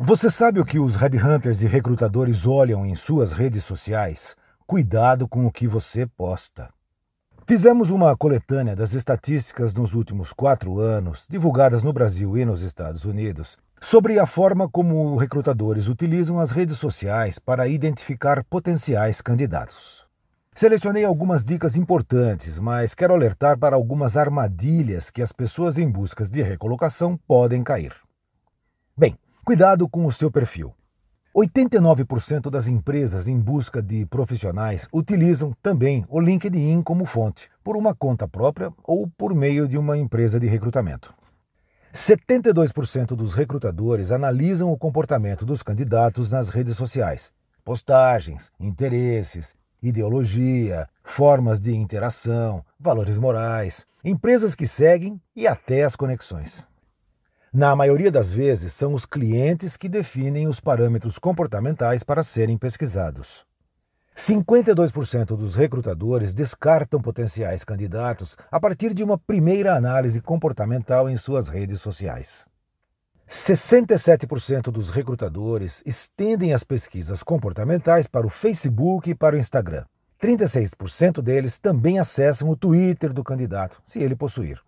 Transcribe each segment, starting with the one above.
Você sabe o que os headhunters e recrutadores olham em suas redes sociais? Cuidado com o que você posta. Fizemos uma coletânea das estatísticas nos últimos quatro anos, divulgadas no Brasil e nos Estados Unidos, sobre a forma como recrutadores utilizam as redes sociais para identificar potenciais candidatos. Selecionei algumas dicas importantes, mas quero alertar para algumas armadilhas que as pessoas em busca de recolocação podem cair. Bem, cuidado com o seu perfil. 89% das empresas em busca de profissionais utilizam também o LinkedIn como fonte, por uma conta própria ou por meio de uma empresa de recrutamento. 72% dos recrutadores analisam o comportamento dos candidatos nas redes sociais, postagens, interesses, ideologia, formas de interação, valores morais, empresas que seguem e até as conexões. Na maioria das vezes, são os clientes que definem os parâmetros comportamentais para serem pesquisados. 52% dos recrutadores descartam potenciais candidatos a partir de uma primeira análise comportamental em suas redes sociais. 67% dos recrutadores estendem as pesquisas comportamentais para o Facebook e para o Instagram. 36% deles também acessam o Twitter do candidato, se ele possuir.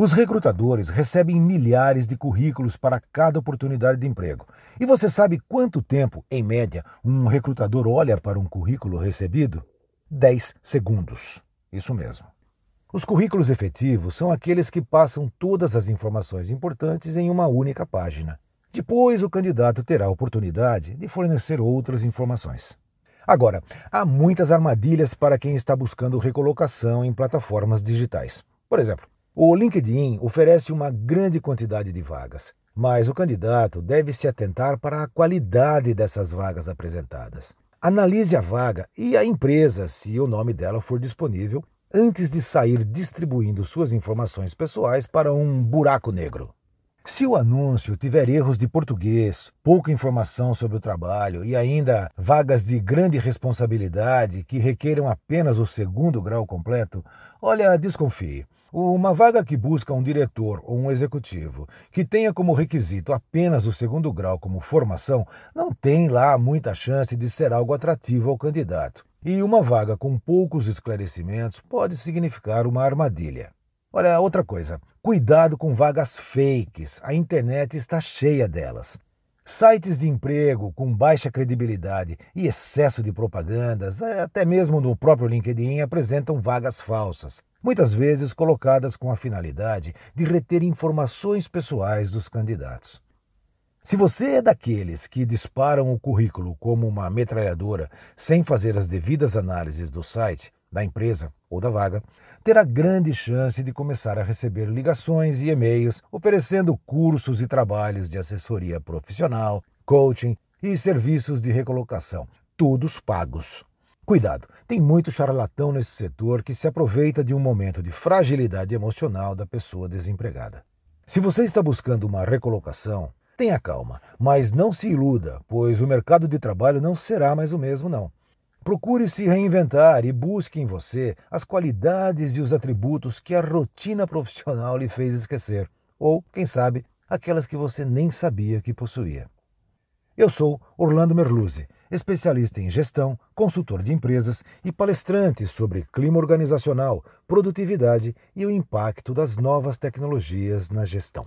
Os recrutadores recebem milhares de currículos para cada oportunidade de emprego. E você sabe quanto tempo, em média, um recrutador olha para um currículo recebido? 10 segundos. Isso mesmo. Os currículos efetivos são aqueles que passam todas as informações importantes em uma única página. Depois, o candidato terá a oportunidade de fornecer outras informações. Agora, há muitas armadilhas para quem está buscando recolocação em plataformas digitais. Por exemplo, o LinkedIn oferece uma grande quantidade de vagas, mas o candidato deve se atentar para a qualidade dessas vagas apresentadas. Analise a vaga e a empresa, se o nome dela for disponível, antes de sair distribuindo suas informações pessoais para um buraco negro. Se o anúncio tiver erros de português, pouca informação sobre o trabalho e ainda vagas de grande responsabilidade que requeram apenas o segundo grau completo, olha, desconfie. Uma vaga que busca um diretor ou um executivo que tenha como requisito apenas o segundo grau como formação não tem lá muita chance de ser algo atrativo ao candidato. E uma vaga com poucos esclarecimentos pode significar uma armadilha. Olha, outra coisa, cuidado com vagas fakes, a internet está cheia delas. Sites de emprego com baixa credibilidade e excesso de propagandas, é, até mesmo no próprio LinkedIn, apresentam vagas falsas, muitas vezes colocadas com a finalidade de reter informações pessoais dos candidatos. Se você é daqueles que disparam o currículo como uma metralhadora sem fazer as devidas análises do site, da empresa ou da vaga, terá grande chance de começar a receber ligações e e-mails oferecendo cursos e trabalhos de assessoria profissional, coaching e serviços de recolocação, todos pagos. Cuidado, tem muito charlatão nesse setor que se aproveita de um momento de fragilidade emocional da pessoa desempregada. Se você está buscando uma recolocação, Tenha calma, mas não se iluda, pois o mercado de trabalho não será mais o mesmo, não. Procure se reinventar e busque em você as qualidades e os atributos que a rotina profissional lhe fez esquecer, ou, quem sabe, aquelas que você nem sabia que possuía. Eu sou Orlando Merluzzi, especialista em gestão, consultor de empresas e palestrante sobre clima organizacional, produtividade e o impacto das novas tecnologias na gestão.